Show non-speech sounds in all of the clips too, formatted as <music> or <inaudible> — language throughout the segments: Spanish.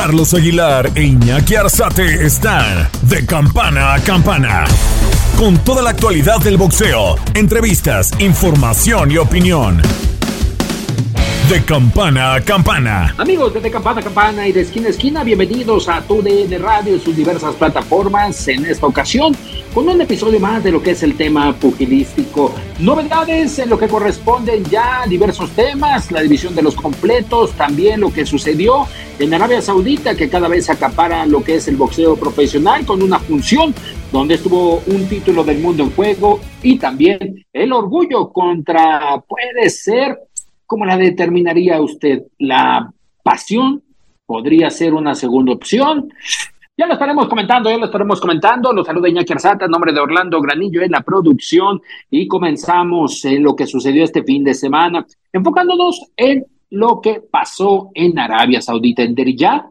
Carlos Aguilar e Iñaki Arzate están de campana a campana. Con toda la actualidad del boxeo, entrevistas, información y opinión. De campana a campana. Amigos de, de Campana a Campana y de Esquina a Esquina, bienvenidos a TUDN Radio y sus diversas plataformas. En esta ocasión, con un episodio más de lo que es el tema pugilístico. Novedades en lo que corresponden ya a diversos temas, la división de los completos, también lo que sucedió en Arabia Saudita, que cada vez acapara lo que es el boxeo profesional con una función donde estuvo un título del mundo en juego y también el orgullo contra, puede ser, ¿cómo la determinaría usted? La pasión podría ser una segunda opción. Ya lo estaremos comentando, ya lo estaremos comentando. Los saluda Iñaki Arzata, en nombre de Orlando Granillo en la producción y comenzamos en lo que sucedió este fin de semana, enfocándonos en lo que pasó en Arabia Saudita, en Deriyah,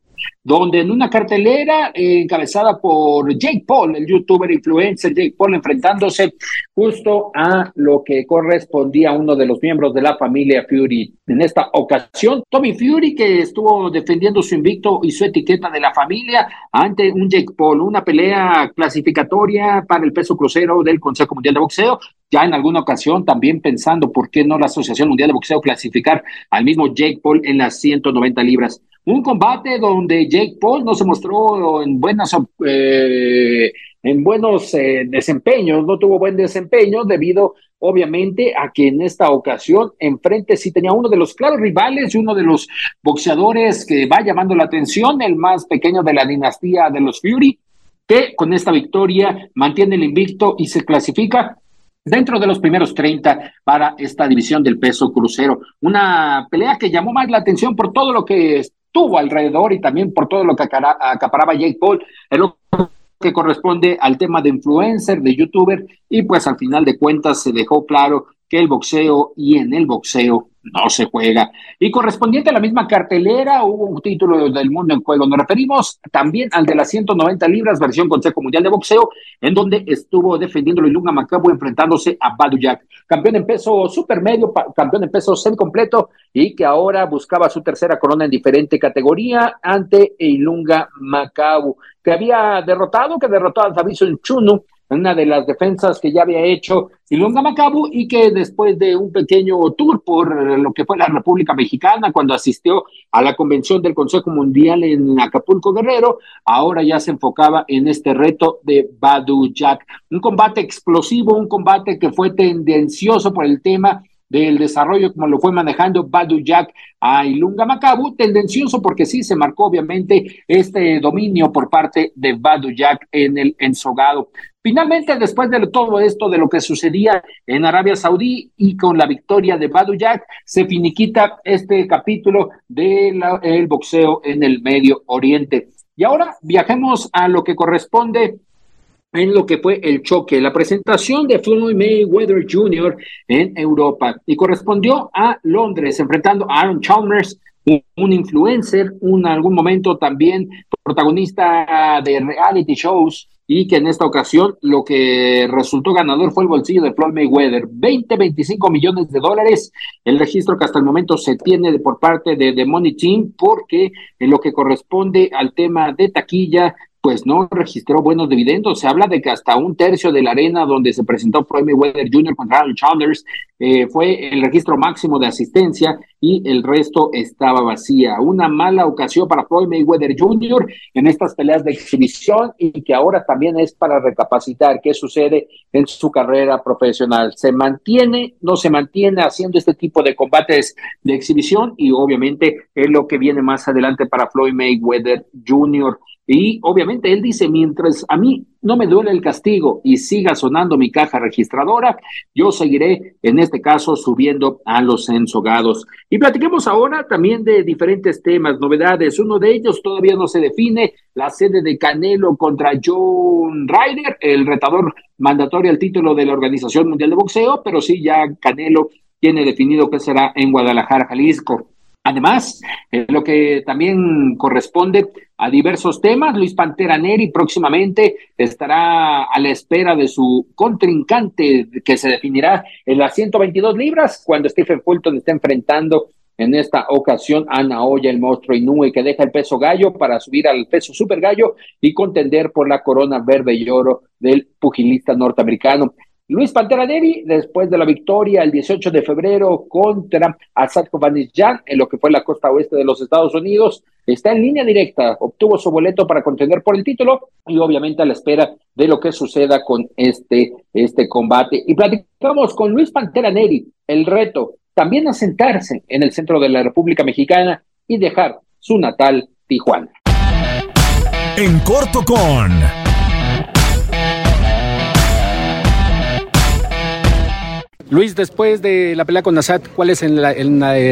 donde en una cartelera eh, encabezada por Jake Paul, el youtuber influencer Jake Paul, enfrentándose justo a lo que correspondía a uno de los miembros de la familia Fury. En esta ocasión, Tommy Fury, que estuvo defendiendo su invicto y su etiqueta de la familia ante un Jake Paul, una pelea clasificatoria para el peso crucero del Consejo Mundial de Boxeo, ya en alguna ocasión también pensando por qué no la Asociación Mundial de Boxeo clasificar al mismo Jake Paul en las 190 libras. Un combate donde Jake Paul no se mostró en buenas eh, en buenos eh, desempeños, no tuvo buen desempeño debido obviamente a que en esta ocasión enfrente sí tenía uno de los claros rivales y uno de los boxeadores que va llamando la atención, el más pequeño de la dinastía de los Fury, que con esta victoria mantiene el invicto y se clasifica dentro de los primeros 30 para esta división del peso crucero. Una pelea que llamó más la atención por todo lo que estuvo alrededor y también por todo lo que acaparaba Jake Paul, el que corresponde al tema de influencer, de youtuber, y pues al final de cuentas se dejó claro que el boxeo y en el boxeo no se juega. Y correspondiente a la misma cartelera, hubo un título del mundo en juego. Nos referimos también al de las 190 libras, versión Consejo Mundial de Boxeo, en donde estuvo defendiéndolo Ilunga Macabu enfrentándose a Badu Jack, campeón en peso supermedio, campeón en peso semicompleto, y que ahora buscaba su tercera corona en diferente categoría ante Ilunga Macabu, que había derrotado, que derrotó a Davison Chunu una de las defensas que ya había hecho Ilunga Macabu y que después de un pequeño tour por lo que fue la República Mexicana cuando asistió a la convención del Consejo Mundial en Acapulco Guerrero, ahora ya se enfocaba en este reto de Badu Jack. Un combate explosivo, un combate que fue tendencioso por el tema del desarrollo como lo fue manejando Badu Jack a Ilunga Macabu, tendencioso porque sí se marcó obviamente este dominio por parte de Badu Jack en el ensogado. Finalmente, después de todo esto, de lo que sucedía en Arabia Saudí y con la victoria de Badu Jack, se finiquita este capítulo del boxeo en el Medio Oriente. Y ahora viajemos a lo que corresponde en lo que fue el choque, la presentación de Floyd Mayweather Jr. en Europa y correspondió a Londres, enfrentando a Aaron Chalmers, un influencer, un algún momento también protagonista de reality shows y que en esta ocasión lo que resultó ganador fue el bolsillo de Floyd Mayweather, 20, 25 millones de dólares, el registro que hasta el momento se tiene por parte de The Money Team, porque en lo que corresponde al tema de taquilla, pues no registró buenos dividendos. Se habla de que hasta un tercio de la arena donde se presentó Floyd Mayweather Jr. contra Aaron Chalmers eh, fue el registro máximo de asistencia y el resto estaba vacía. Una mala ocasión para Floyd Mayweather Jr. en estas peleas de exhibición y que ahora también es para recapacitar qué sucede en su carrera profesional. ¿Se mantiene, no se mantiene haciendo este tipo de combates de exhibición? Y obviamente es lo que viene más adelante para Floyd Mayweather Jr. Y obviamente él dice, mientras a mí no me duele el castigo y siga sonando mi caja registradora, yo seguiré, en este caso, subiendo a los ensogados. Y platiquemos ahora también de diferentes temas, novedades. Uno de ellos todavía no se define, la sede de Canelo contra John Ryder, el retador mandatorio al título de la Organización Mundial de Boxeo, pero sí ya Canelo tiene definido que será en Guadalajara, Jalisco. Además, lo que también corresponde a diversos temas, Luis Pantera Neri próximamente estará a la espera de su contrincante que se definirá en las 122 libras cuando Stephen Fulton esté enfrentando en esta ocasión a Naoya, el monstruo Inoue, que deja el peso gallo para subir al peso super gallo y contender por la corona verde y oro del pugilista norteamericano. Luis Pantera Neri, después de la victoria el 18 de febrero contra Asad Jan en lo que fue la costa oeste de los Estados Unidos, está en línea directa, obtuvo su boleto para contender por el título y obviamente a la espera de lo que suceda con este, este combate. Y platicamos con Luis Pantera Neri, el reto también a sentarse en el centro de la República Mexicana y dejar su natal Tijuana. En corto con... Luis, después de la pelea con Nazat, ¿cuál es el,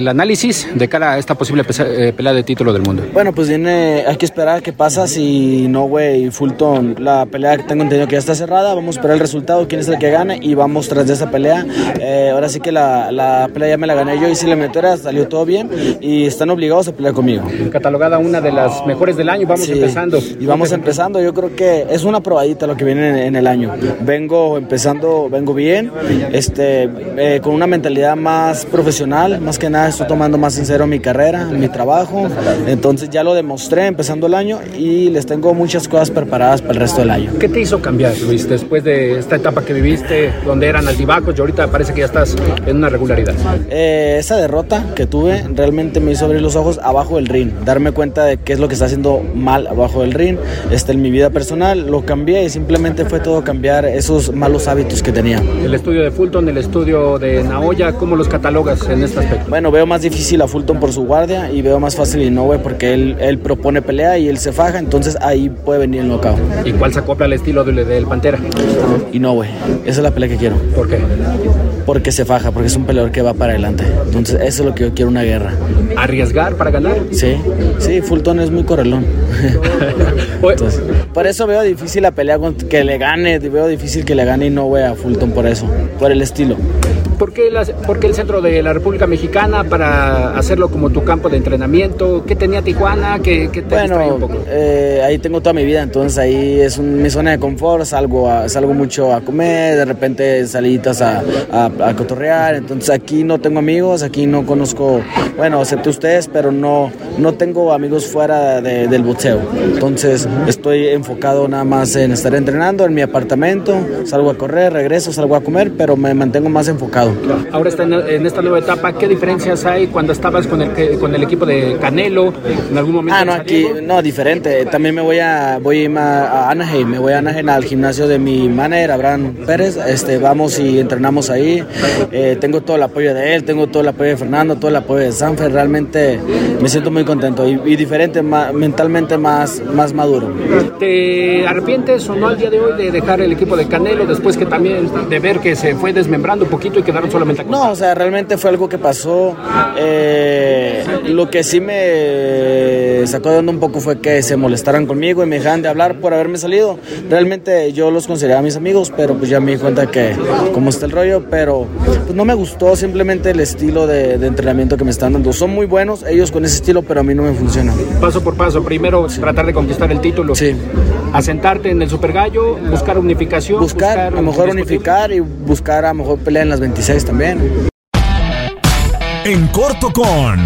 análisis de cara a esta posible eh, pelea de título del mundo? Bueno, pues viene, hay que esperar qué pasa si no, güey, Fulton, la pelea que tengo entendido que ya está cerrada, vamos a esperar el resultado, quién es el que gane y vamos tras de esa pelea. Eh, ahora sí que la, la, pelea ya me la gané yo y si la metora salió todo bien y están obligados a pelear conmigo. Catalogada una de las mejores del año, vamos empezando. Y vamos empezando, yo creo que es una probadita lo que viene en, en el año. Vengo empezando, vengo bien, este eh, con una mentalidad más profesional, más que nada estoy tomando más sincero mi carrera, mi trabajo, entonces ya lo demostré empezando el año y les tengo muchas cosas preparadas para el resto del año. ¿Qué te hizo cambiar, Luis, después de esta etapa que viviste, donde eran altibajos y ahorita parece que ya estás en una regularidad? Eh, esa derrota que tuve realmente me hizo abrir los ojos abajo del ring, darme cuenta de qué es lo que está haciendo mal abajo del ring, este, en mi vida personal, lo cambié y simplemente fue todo cambiar esos malos hábitos que tenía. El estudio de Fulton, el estudio de Naoya, ¿cómo los catalogas en este aspecto? Bueno, veo más difícil a Fulton por su guardia y veo más fácil a Inoue porque él, él propone pelea y él se faja, entonces ahí puede venir el knockout. ¿Y cuál se acopla al estilo del, del Pantera? Inoue, esa es la pelea que quiero. ¿Por qué? Porque se faja, porque es un peleador que va para adelante. Entonces, eso es lo que yo quiero, una guerra. ¿Arriesgar para ganar? Sí, sí, Fulton es muy correlón. <laughs> por eso veo difícil la pelea que le gane, veo difícil que le gane Inoue a Fulton por eso, por el estilo. Yeah. ¿Por qué, el centro de la República Mexicana para hacerlo como tu campo de entrenamiento? ¿Qué tenía Tijuana? ¿Qué, te bueno, un poco? Eh, ahí tengo toda mi vida, entonces ahí es mi zona de confort, salgo, salgo mucho a comer, de repente salidas a, a, cotorrear, entonces aquí no tengo amigos, aquí no conozco, bueno, excepto ustedes, pero no, no tengo amigos fuera del boxeo. Entonces estoy enfocado nada más en estar entrenando en mi apartamento, salgo a correr, regreso, salgo a comer, pero me mantengo más enfocado Ahora está en, esta nueva etapa. ¿Qué diferencias hay cuando estabas con el, con el equipo de Canelo? En algún momento. Ah, no, aquí, no, diferente. También me voy a, voy a Anaheim, me voy a Anaheim al gimnasio de mi manager, Abraham Pérez. Este, vamos y entrenamos ahí. Eh, tengo todo el apoyo de él, tengo todo el apoyo de Fernando, todo el apoyo de Sanfer. Realmente me siento muy contento y, diferente, mentalmente más, más maduro. ¿Te arrepientes o no al día de hoy de dejar el equipo de Canelo después que también de ver que se fue desmembrando un poquito y que solamente No, o sea, realmente fue algo que pasó. Eh, lo que sí me sacó de onda un poco fue que se molestaran conmigo y me dejaran de hablar por haberme salido. Realmente yo los consideraba mis amigos, pero pues ya me di cuenta que cómo está el rollo, pero pues no me gustó simplemente el estilo de, entrenamiento que me están dando. Son muy buenos ellos con ese estilo, pero a mí no me funciona. Paso por paso, primero tratar de conquistar el título. Sí. Asentarte en el Super Gallo, buscar unificación. Buscar, a lo mejor unificar y buscar a lo mejor pelear en las 26 también. En corto con...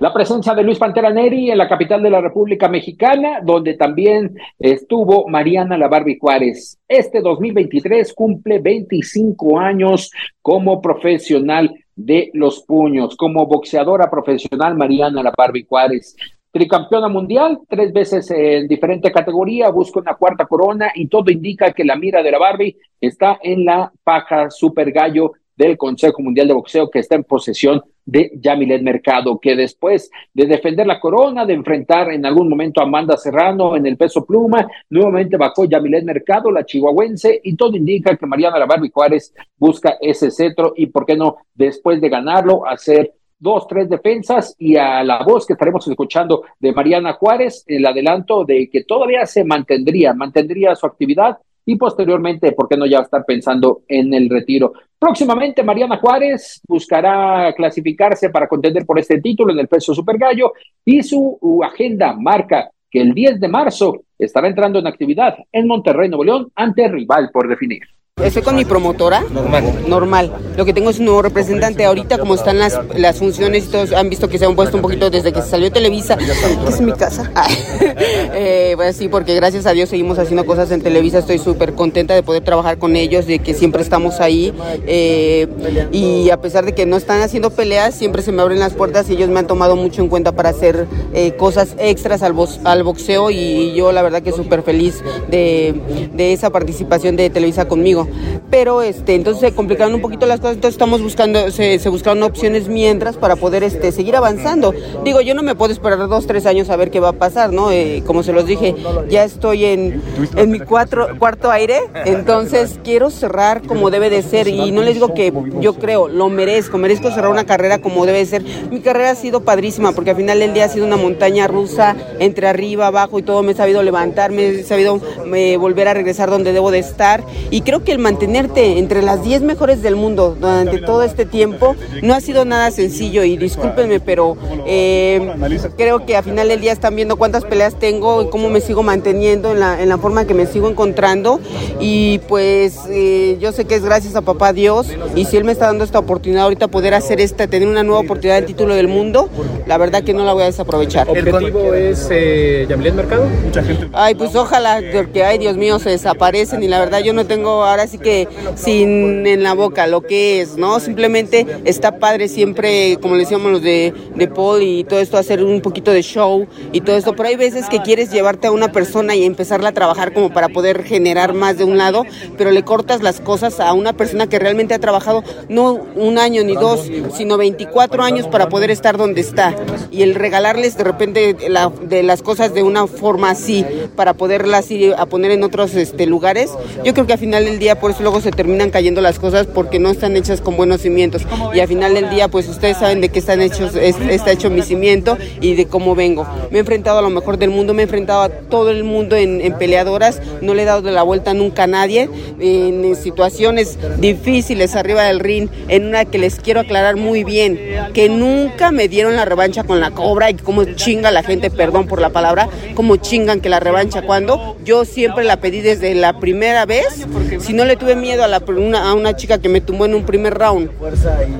La presencia de Luis Pantera Neri en la capital de la República Mexicana, donde también estuvo Mariana La Barbie Juárez. Este 2023 cumple 25 años como profesional de los puños, como boxeadora profesional Mariana La Barbie Juárez tricampeona mundial, tres veces en diferente categoría, busca una cuarta corona y todo indica que la mira de la Barbie está en la paja super gallo del Consejo Mundial de Boxeo que está en posesión de Yamilet Mercado, que después de defender la corona, de enfrentar en algún momento a Amanda Serrano en el peso pluma, nuevamente bajó Yamilet Mercado, la chihuahuense, y todo indica que Mariana La Barbie Juárez busca ese cetro y, ¿por qué no, después de ganarlo, hacer dos, tres defensas y a la voz que estaremos escuchando de Mariana Juárez, el adelanto de que todavía se mantendría, mantendría su actividad y posteriormente, ¿por qué no ya estar pensando en el retiro? Próximamente, Mariana Juárez buscará clasificarse para contender por este título en el peso super gallo y su agenda marca que el 10 de marzo estará entrando en actividad en Monterrey, Nuevo León, ante rival por definir. Estoy con mi promotora. Normal. Normal. Lo que tengo es un nuevo representante. Ahorita, como están las, las funciones y todos han visto que se han puesto un poquito desde que salió Televisa, que es mi casa. <laughs> eh, pues sí, porque gracias a Dios seguimos haciendo cosas en Televisa. Estoy súper contenta de poder trabajar con ellos, de que siempre estamos ahí. Eh, y a pesar de que no están haciendo peleas, siempre se me abren las puertas y ellos me han tomado mucho en cuenta para hacer eh, cosas extras al, al boxeo. Y yo, la verdad, que súper feliz de, de esa participación de Televisa conmigo pero este, entonces se complicaron un poquito las cosas, entonces estamos buscando, se, se buscaron opciones mientras para poder este, seguir avanzando. Digo, yo no me puedo esperar dos, tres años a ver qué va a pasar, ¿no? Eh, como se los dije, ya estoy en, en mi cuatro, cuarto aire, entonces quiero cerrar como debe de ser y no les digo que yo creo, lo merezco, merezco cerrar una carrera como debe de ser. Mi carrera ha sido padrísima porque al final del día ha sido una montaña rusa entre arriba, abajo y todo, me he sabido levantar, me he sabido me, volver a regresar donde debo de estar y creo que el mantenerte entre las 10 mejores del mundo durante todo este tiempo no ha sido nada sencillo y discúlpenme, pero eh, creo que a final del día están viendo cuántas peleas tengo y cómo me sigo manteniendo en la, en la forma que me sigo encontrando y pues eh, yo sé que es gracias a papá Dios y si él me está dando esta oportunidad ahorita poder hacer esta, tener una nueva oportunidad del título del mundo, la verdad que no la voy a desaprovechar. ¿El objetivo es eh, Yamilet Mercado? Mucha gente. Ay, pues ojalá, porque ay Dios mío, se desaparecen y la verdad yo no tengo ahora sí que sin en la boca lo que es, ¿no? Simplemente está padre siempre, como le decíamos los de, de Paul y todo esto, hacer un poquito de show y todo esto, pero hay veces que quieres llevarte a una persona y empezarla a trabajar como para poder generar más de un lado, pero le cortas las cosas a una persona que realmente ha trabajado no un año ni dos, sino 24 años para poder estar donde está y el regalarles de repente la, de las cosas de una forma así para poderlas ir a poner en otros este, lugares, yo creo que al final del día por eso luego se terminan cayendo las cosas porque no están hechas con buenos cimientos. Y al final del día, pues ustedes saben de qué están hechos, está hecho mi cimiento y de cómo vengo. Me he enfrentado a lo mejor del mundo, me he enfrentado a todo el mundo en, en peleadoras, no le he dado de la vuelta nunca a nadie, en situaciones difíciles arriba del ring, en una que les quiero aclarar muy bien, que nunca me dieron la revancha con la cobra y cómo chinga la gente, perdón por la palabra, cómo chingan que la revancha cuando yo siempre la pedí desde la primera vez, si no le tuve miedo a, la, una, a una chica que me tumbó en un primer round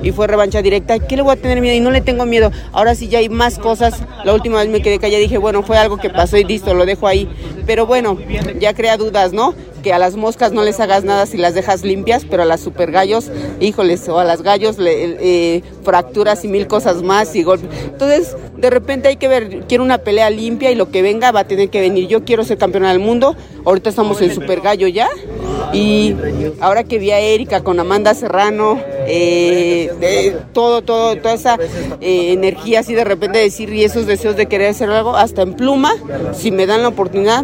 y fue revancha directa. ¿Qué le voy a tener miedo? Y no le tengo miedo. Ahora sí ya hay más cosas. La última vez me quedé callada dije, bueno, fue algo que pasó y listo, lo dejo ahí. Pero bueno, ya crea dudas, ¿no? que a las moscas no les hagas nada si las dejas limpias, pero a las super gallos, híjoles, o a las gallos le, eh, fracturas y mil cosas más y golpes. Entonces, de repente hay que ver, quiero una pelea limpia y lo que venga va a tener que venir. Yo quiero ser campeona del mundo, ahorita estamos en super gallo ya, y ahora que vi a Erika con Amanda Serrano, eh, todo, todo, toda esa eh, energía así de repente decir y esos deseos de querer hacer algo, hasta en pluma, si me dan la oportunidad,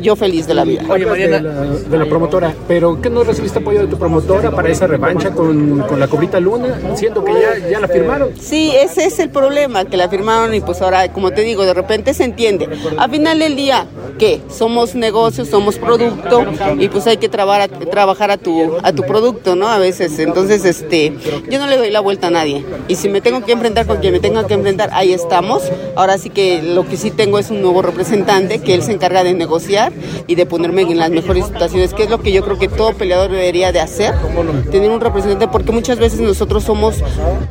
yo feliz de la vida. Oye, Mariana, de la, de la promotora, pero ¿qué no recibiste apoyo de tu promotora para esa revancha con, con la Cobrita Luna? Siento que ya, ya la firmaron. Sí, ese es el problema, que la firmaron y pues ahora, como te digo, de repente se entiende. A final del día, ¿qué? Somos negocios, somos producto y pues hay que trabajar a, trabajar a tu, a tu producto, ¿no? A veces, entonces, este, yo no le doy la vuelta a nadie. Y si me tengo que enfrentar con quien me tenga que enfrentar, ahí estamos. Ahora sí que lo que sí tengo es un nuevo representante que él se encarga de negociar y de ponerme en las mejores situaciones, que es lo que yo creo que todo peleador debería de hacer, tener un representante, porque muchas veces nosotros somos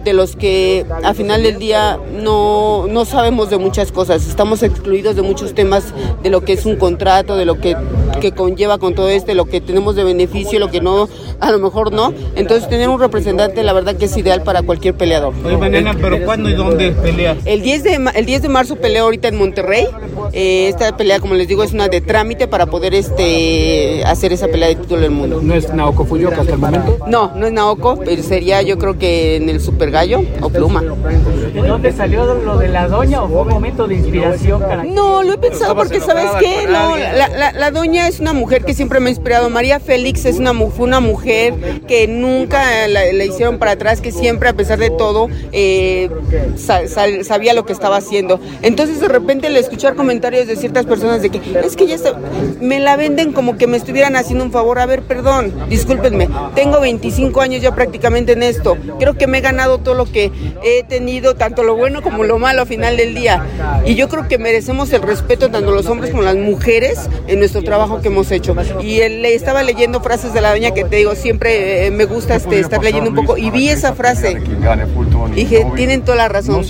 de los que a final del día no, no sabemos de muchas cosas, estamos excluidos de muchos temas, de lo que es un contrato, de lo que que conlleva con todo este, lo que tenemos de beneficio, lo que no, a lo mejor no. Entonces tener un representante la verdad que es ideal para cualquier peleador. pero ¿cuándo y dónde pelea? El 10 de, el 10 de marzo peleo ahorita en Monterrey. Eh, esta pelea, como les digo, es una de trámite para poder este hacer esa pelea de título del mundo. ¿No es Naoko Fuyuka hasta el momento? No, no es Naoko, pero sería yo creo que en el Super Gallo o Pluma. ¿De dónde salió lo de la doña o fue un momento de inspiración? No, lo he pensado porque, ¿sabes No, la, la, doña es una mujer que siempre me ha inspirado. María Félix es una, fue una mujer que nunca la, hicieron para atrás, que siempre, a pesar de todo, eh, sabía lo que estaba haciendo. Entonces, de repente, le escuchar comentarios de ciertas personas de que es que ya me la venden como que me estuvieran haciendo un favor. A ver, perdón, discúlpenme, tengo 25 años ya prácticamente en esto. Creo que me he ganado todo lo que he tenido, tanto lo bueno como lo malo a final del día. Y yo creo que merecemos el respeto tanto los hombres como las mujeres en nuestro trabajo que hemos hecho. Y él, estaba leyendo frases de la doña que te digo, siempre eh, me gusta este, estar leyendo un poco y vi esa frase. Y dije, tienen toda la razón.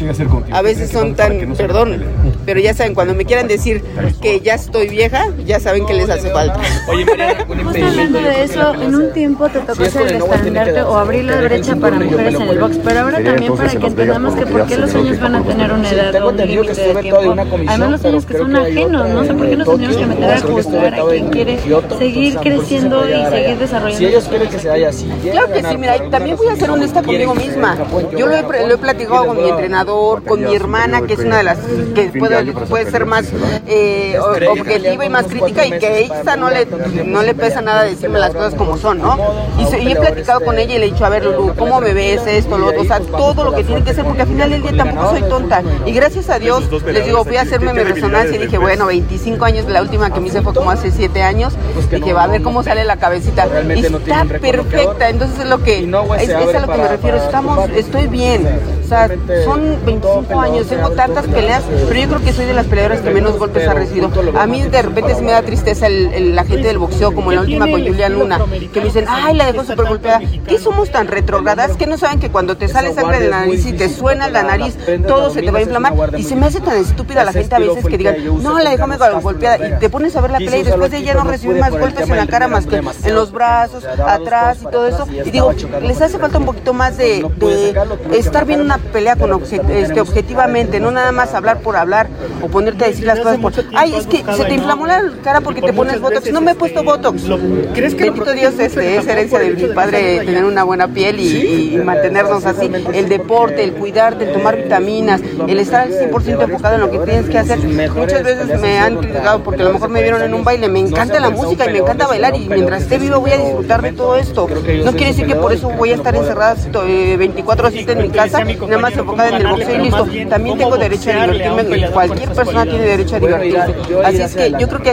A veces son tan, perdón, pero ya saben, cuando me quieran decir que ya estoy vieja, ya saben que les hace falta. Oye, Justo hablando de eso, en un tiempo te tocó ser el estandarte o abrir la brecha para mujeres en el box, pero ahora también para que entendamos que por qué los sueños van a tener una edad o un límite de tiempo. Además los sueños que son ajenos, no sé por qué nos tenemos que meter a juzgar a quien quiere seguir creciendo y seguir desarrollando. Si ellos quieren que se vaya así. Claro que sí, mira, también voy a ser honesta conmigo misma. Yo lo he, lo he platicado con mi entrenador, con mi hermana, que es una de las que puede, puede ser más eh, objetiva y más crítica y que esta no le, no le pesa nada decirme las cosas como son, ¿no? Y, he platicado con ella y le he dicho, a ver, Lulu, ¿cómo me ves esto, lo otro? O sea, todo lo que tiene que ser, porque al final del día tampoco soy tonta. Y gracias a Dios, les digo, fui a hacerme mi resonancia y dije, bueno, 25 años, la última que me hice fue como hace 7 años. Dije, va a ver cómo sale la cabecita. Y está perfecta, entonces es lo que, es, es a lo que me refiero, estamos, estoy bien. O sea, son 25 años, tengo tantas peleas, pero yo creo que soy de las peleadoras que menos golpes ha recibido. A mí de repente se me da tristeza la gente del boxeo, como la última con Julián Luna, que me dicen, ay, la dejó súper golpeada. ¿Qué somos tan retrogradas que no saben que cuando te sale sangre de la nariz y te suena la nariz, todo se te va a inflamar? Y se me hace tan estúpida la gente a veces que digan, no, la dejó golpeada. Y te pones a ver la pelea y después de ella no recibe más golpes en la cara más que en los brazos, atrás y todo eso. Y digo, les hace falta un poquito más de, estar viendo una pelea con este, objetivamente, no nada más hablar por hablar o ponerte a decir las cosas por, ay, es que se te inflamó la cara porque te pones botox. No me he puesto botox. ¿Crees que Bendito Dios, este, es herencia de mi padre tener una buena piel y, mantenernos así. El deporte, el cuidarte, el tomar vitaminas, el estar al 100% enfocado en lo que tienes que hacer. Muchas veces me han porque a lo mejor me vieron en un baile. Me encanta la música y me encanta bailar y mientras esté vivo voy a disfrutar de todo esto. No quiere decir que por eso voy a estar encerrada 24 7 en mi casa, nada más enfocada en el boxeo y listo. También tengo derecho a divertirme, cualquier persona tiene derecho a divertirse. Así es que yo creo que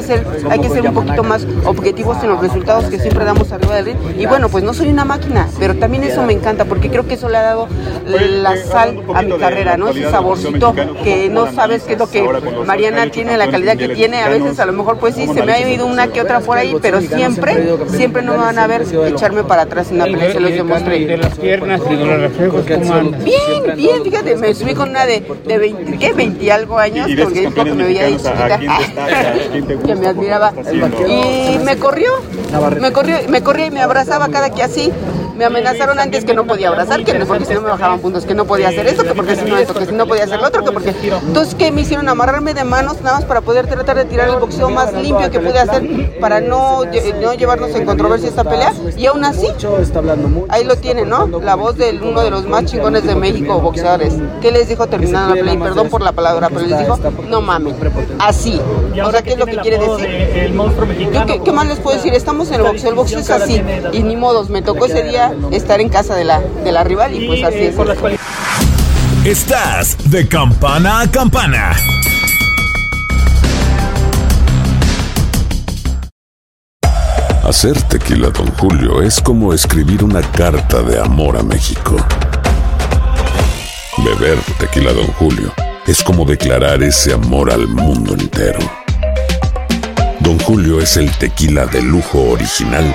hay que ser un poquito más objetivos en los resultados que siempre damos arriba del ring. Y bueno, pues no soy una máquina, pero también eso me encanta porque creo que eso le ha dado la sal a mi carrera, ¿no? Ese saborcito que no sabes qué es lo que Mariana tiene, la calidad que tiene. A veces a lo mejor pues sí, se me ha ido una que otra por ahí, pero siempre, siempre no me van a ver echarme para atrás en la pelea, se los demostré. De las piernas y de los reflejos, Bien, bien, fíjate, me subí con una de, de 20, ¿qué? 20 algo años, porque dijo <laughs> que me veía ahí chiquita, que me admiraba. Y me corrió, me corrió, me corría y me abrazaba cada que así me amenazaron antes que no podía abrazar, que no, porque si no me bajaban puntos, que no podía hacer esto, que porque si no esto, que si no podía hacer lo otro, que porque... Entonces, ¿qué me hicieron? Amarrarme de manos nada más para poder tratar de tirar el boxeo más limpio que pude hacer para no, no llevarnos en controversia esta pelea. Y aún así, ahí lo tienen, ¿no? La voz de uno de los más chingones de México, boxeadores. ¿Qué les dijo terminando la pelea? Y perdón por la palabra, pero les dijo, no mames, así. O sea, ¿qué es lo que quiere decir? Yo, ¿qué, ¿qué, más les puedo decir? Estamos en el boxeo, el boxeo es así. Y ni modos, me tocó ese día estar en casa de la, de la rival y pues así es. Estás de campana a campana. Hacer tequila, don Julio, es como escribir una carta de amor a México. Beber tequila, don Julio, es como declarar ese amor al mundo entero. Don Julio es el tequila de lujo original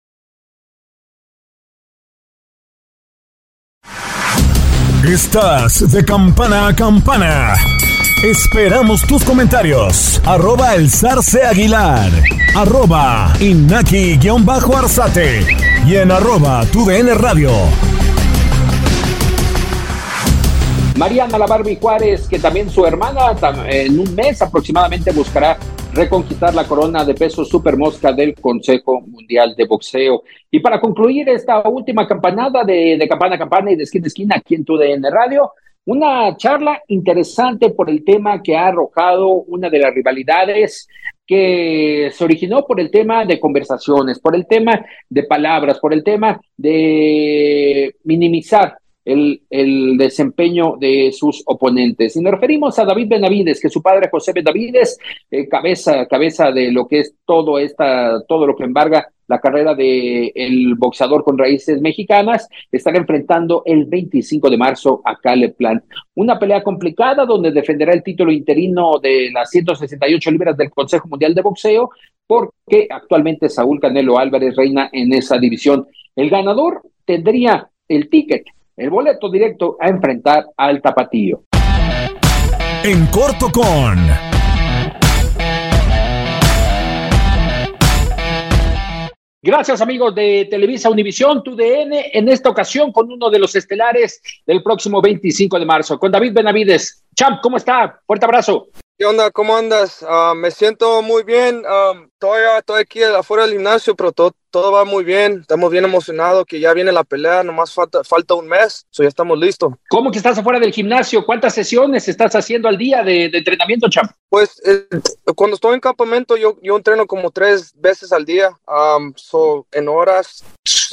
Estás de campana a campana. Esperamos tus comentarios. Arroba el zarce aguilar. Arroba inaki-arzate. Y en arroba tu radio. Mariana La Barbie Juárez, que también su hermana en un mes aproximadamente buscará reconquistar la corona de peso super mosca del Consejo Mundial de Boxeo. Y para concluir esta última campanada de, campana a campana y de esquina a esquina aquí en tu DN Radio, una charla interesante por el tema que ha arrojado una de las rivalidades que se originó por el tema de conversaciones, por el tema de palabras, por el tema de minimizar el, desempeño de sus oponentes. Y nos referimos a David Benavides, que su padre José Benavides, eh, cabeza, cabeza de lo que es todo esta, todo lo que embarga la carrera de el boxeador con raíces mexicanas, estará enfrentando el 25 de marzo a Caleb Plant. Una pelea complicada donde defenderá el título interino de las 168 libras del Consejo Mundial de Boxeo, porque actualmente Saúl Canelo Álvarez reina en esa división. El ganador tendría el ticket el boleto directo a enfrentar al Tapatío. En corto con... Gracias amigos de Televisa Univisión, TUDN, en esta ocasión con uno de los estelares del próximo 25 de marzo, con David Benavides. Champ, ¿cómo está? Fuerte abrazo. ¿Qué onda? ¿Cómo andas? Uh, me siento muy bien. Um, todavía estoy aquí afuera del gimnasio, pero todo, todo va muy bien. Estamos bien emocionados que ya viene la pelea. Nomás falta, falta un mes, so ya estamos listos. ¿Cómo que estás afuera del gimnasio? ¿Cuántas sesiones estás haciendo al día de, de entrenamiento, Champ? Pues eh, cuando estoy en campamento, yo, yo entreno como tres veces al día. Um, so, en horas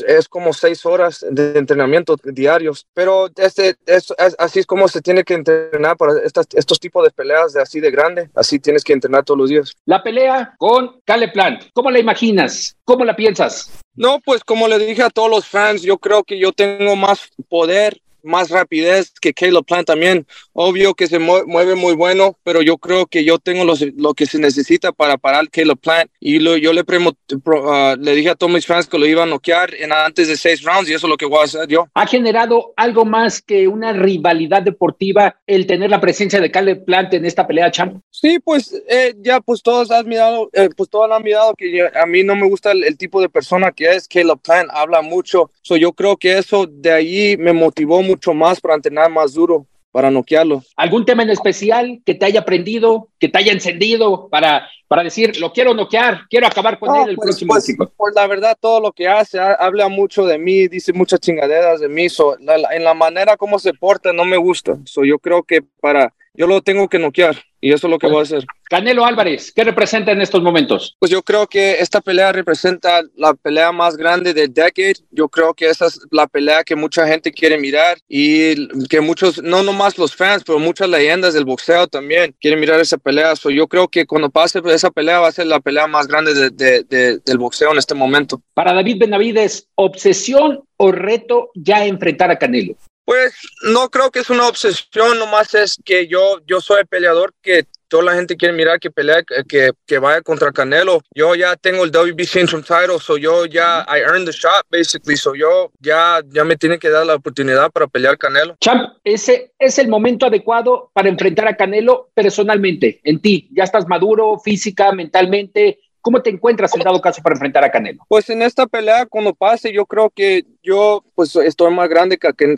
es como seis horas de entrenamiento diarios. Pero este, es, es, así es como se tiene que entrenar para estas, estos tipos de peleas de así de grande. Así tienes que entrenar todos los días. La pelea con Plant, ¿cómo la imaginas? ¿Cómo la piensas? No, pues como le dije a todos los fans, yo creo que yo tengo más poder más rapidez que Caleb Plant también. Obvio que se mueve muy bueno, pero yo creo que yo tengo los, lo que se necesita para parar Caleb Plant. Y lo, yo le, premo, uh, le dije a todos mis fans que lo iba a noquear en antes de seis rounds y eso es lo que voy a hacer yo. ¿Ha generado algo más que una rivalidad deportiva el tener la presencia de Caleb Plant en esta pelea, champ? Sí, pues eh, ya pues todos han mirado, eh, pues todos han mirado que yo, a mí no me gusta el, el, tipo de persona que es Caleb Plant, habla mucho. So, yo creo que eso de ahí me motivó mucho más para entrenar más duro, para noquearlo. ¿Algún tema en especial que te haya aprendido, que te haya encendido para, para decir, lo quiero noquear, quiero acabar con no, él el pues, próximo pues? Pues la verdad, todo lo que hace, habla mucho de mí, dice muchas chingaderas de mí, so, la, la, en la manera como se porta no me gusta. So, yo creo que para, yo lo tengo que noquear y eso es lo que voy a hacer. Canelo Álvarez, ¿qué representa en estos momentos? Pues yo creo que esta pelea representa la pelea más grande del decade. Yo creo que esa es la pelea que mucha gente quiere mirar y que muchos, no nomás los fans, pero muchas leyendas del boxeo también quieren mirar esa pelea. So yo creo que cuando pase esa pelea va a ser la pelea más grande de, de, de, del boxeo en este momento. Para David Benavides, ¿obsesión o reto ya enfrentar a Canelo? Pues no creo que es una obsesión, nomás es que yo, yo soy el peleador que toda la gente quiere mirar que pelea, que, que vaya contra Canelo. Yo ya tengo el WBC Interim Title, so yo ya, I earned the shot, basically, so yo ya, ya me tiene que dar la oportunidad para pelear Canelo. Champ, ese es el momento adecuado para enfrentar a Canelo personalmente, en ti. Ya estás maduro, física, mentalmente, ¿Cómo te encuentras en dado caso para enfrentar a Canelo? Pues en esta pelea, cuando pase, yo creo que yo pues estoy más grande que,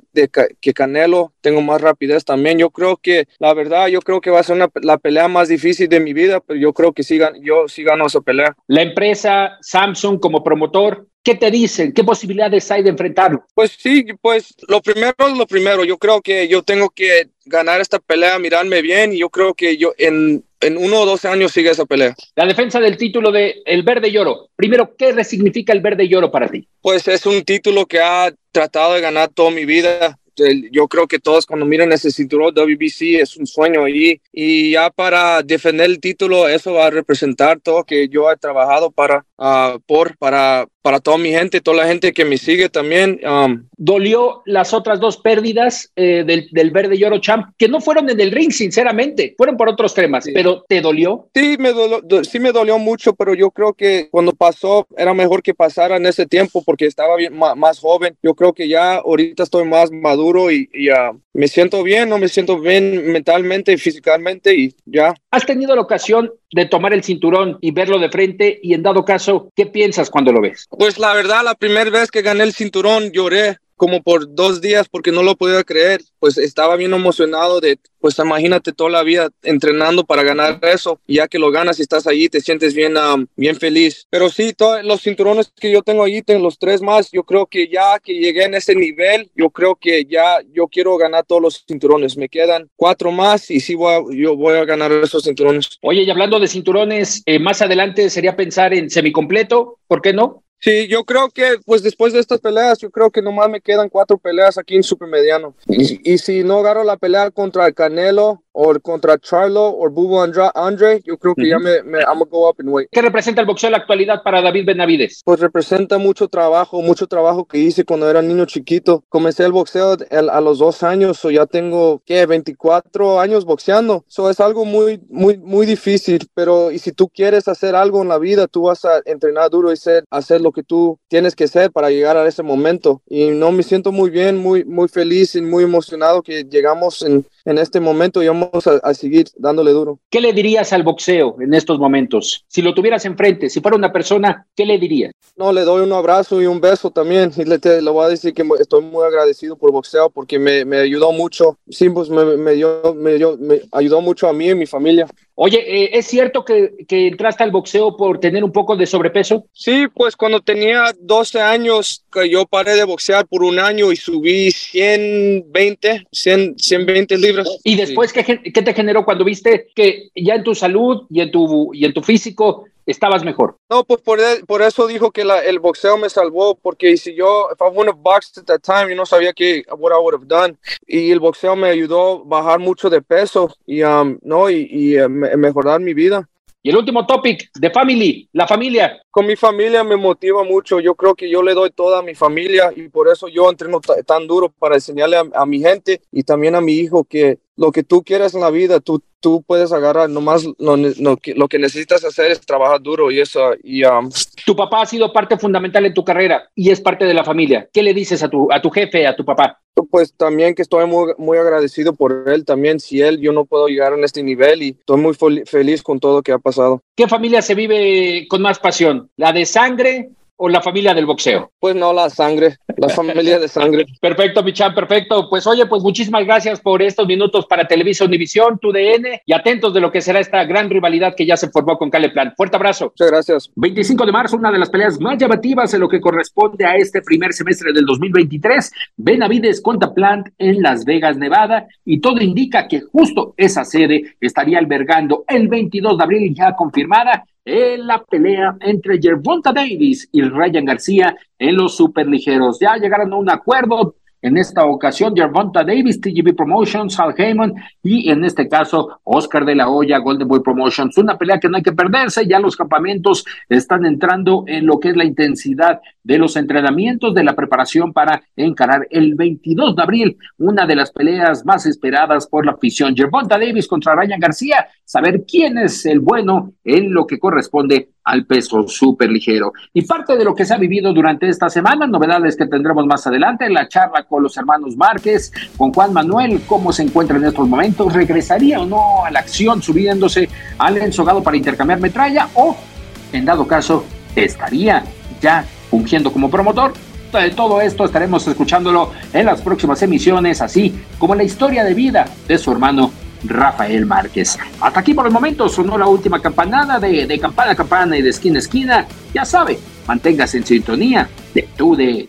que, Canelo, tengo más rapidez también. Yo creo que, la verdad, yo creo que va a ser una, la pelea más difícil de mi vida, pero yo creo que sí, yo sí gano esa pelea. La empresa Samsung como promotor, ¿Qué te dicen? ¿Qué posibilidades hay de enfrentarlo? Pues sí, pues lo primero es lo primero. Yo creo que yo tengo que ganar esta pelea, mirarme bien y yo creo que yo en, en uno o dos años sigue esa pelea. La defensa del título de El Verde y Oro. Primero, ¿qué resignifica el Verde y Oro para ti? Pues es un título que ha tratado de ganar toda mi vida yo creo que todos cuando miran ese cinturón WBC es un sueño ahí y ya para defender el título eso va a representar todo que yo he trabajado para uh, por para para toda mi gente, toda la gente que me sigue también. Um, Dolió las otras dos pérdidas eh, del, del, Verde y Oro Champ, que no fueron en el ring, sinceramente, fueron por otros temas, sí. pero ¿te dolió? Sí me, dolió, sí me dolió mucho, pero yo creo que cuando pasó era mejor que pasara en ese tiempo porque estaba bien, más, más joven. Yo creo que ya ahorita estoy más maduro y, y uh, me siento bien, no me siento bien mentalmente y físicamente y ya. ¿Has tenido la ocasión de tomar el cinturón y verlo de frente y en dado caso, ¿qué piensas cuando lo ves? Pues la verdad, la primera vez que gané el cinturón lloré como por dos días porque no lo podía creer, pues estaba bien emocionado de, pues imagínate toda la vida entrenando para ganar eso, ya que lo ganas y estás allí, te sientes bien, um, bien feliz. Pero sí, todos los cinturones que yo tengo allí, tengo los tres más, yo creo que ya que llegué en ese nivel, yo creo que ya yo quiero ganar todos los cinturones, me quedan cuatro más y sí voy yo voy a ganar esos cinturones. Oye, y hablando de cinturones, eh, más adelante sería pensar en semicompleto, ¿por qué no? Sí, yo creo que pues después de estas peleas, yo creo que nomás me quedan cuatro peleas aquí en supermediano. Y, y si no agarro la pelea contra el Canelo o contra Charlo o Bubo Andra, Andre, yo creo que uh -huh. ya me, me I'm go up in weight. ¿Qué representa el boxeo en la actualidad para David Benavides? Pues representa mucho trabajo, mucho trabajo que hice cuando era niño chiquito. Comencé el boxeo el, a los dos años, o ya tengo, ¿qué? 24 años boxeando. Eso es algo muy, muy, muy difícil, pero y si tú quieres hacer algo en la vida, tú vas a entrenar duro y ser, hacer lo que tú tienes que ser para llegar a ese momento. Y no me siento muy bien, muy, muy feliz y muy emocionado que llegamos en, en este momento y vamos a, a, seguir dándole duro. ¿Qué le dirías al boxeo en estos momentos? Si lo tuvieras enfrente, si fuera una persona, ¿qué le dirías? No, le doy un abrazo y un beso también. Y le, te, le voy a decir que estoy muy agradecido por boxeo porque me, me ayudó mucho. Sí, pues me, me, dio, me, dio, me ayudó mucho a mí y a mi familia. Oye, eh, ¿es cierto que, que, entraste al boxeo por tener un poco de sobrepeso? Sí, pues cuando tenía 12 años, que yo paré de boxear por un año y subí 120, 100, 120 libras. ¿Y después sí. ¿qué, qué te generó cuando viste que ya en tu salud y en tu, y en tu físico estabas mejor. No, pues por, por eso dijo que la, el boxeo me salvó, porque si yo, if I wouldn't have boxed at that time, yo no sabía que, what I would have done. Y el boxeo me ayudó a bajar mucho de peso y, um, no, y, y uh, mejorar mi vida. Y el último topic, de family, la familia. Con mi familia me motiva mucho. Yo creo que yo le doy toda a mi familia y por eso yo entreno tan duro para enseñarle a, a, mi gente y también a mi hijo que lo que tú quieres en la vida, tú, tú puedes agarrar. Nomás lo, lo, que, lo que necesitas hacer es trabajar duro y eso. Y, um... Tu papá ha sido parte fundamental en tu carrera y es parte de la familia. ¿Qué le dices a tu, a tu jefe, a tu papá? Pues también que estoy muy, muy agradecido por él también. Si él, yo no puedo llegar a este nivel y estoy muy feliz con todo lo que ha pasado. ¿Qué familia se vive con más pasión? ¿La de sangre o la familia del boxeo? Pues no, la sangre, la familia de sangre. <laughs> Perfecto, Michan, perfecto. Pues oye, pues muchísimas gracias por estos minutos para Televisa Univisión, TUDN y atentos de lo que será esta gran rivalidad que ya se formó con Caleplan. Fuerte abrazo. Muchas gracias. 25 de marzo, una de las peleas más llamativas en lo que corresponde a este primer semestre del 2023. Benavides contra Plant en Las Vegas, Nevada, y todo indica que justo esa sede estaría albergando el 22 de abril ya confirmada en la pelea entre Gervonta Davis y Ryan García en los superligeros. Ya llegaron a un acuerdo en esta ocasión, Gervonta Davis, TGB Promotions, Sal Heyman y en este caso Oscar de la Hoya, Golden Boy Promotions. Una pelea que no hay que perderse, ya los campamentos están entrando en lo que es la intensidad de los entrenamientos, de la preparación para encarar el 22 de abril, una de las peleas más esperadas por la afición. Gervonta Davis contra Ryan García, saber quién es el bueno en lo que corresponde al peso súper ligero. Y parte de lo que se ha vivido durante esta semana, novedades que tendremos más adelante, la charla con los hermanos Márquez, con Juan Manuel, cómo se encuentra en estos momentos, regresaría o no a la acción subiéndose al ensogado para intercambiar metralla o, en dado caso, estaría ya fungiendo como promotor. De todo esto estaremos escuchándolo en las próximas emisiones, así como la historia de vida de su hermano Rafael Márquez. Hasta aquí por el momento sonó la última campanada de, de campana a campana y de esquina a esquina. Ya sabe, manténgase en sintonía de tu de.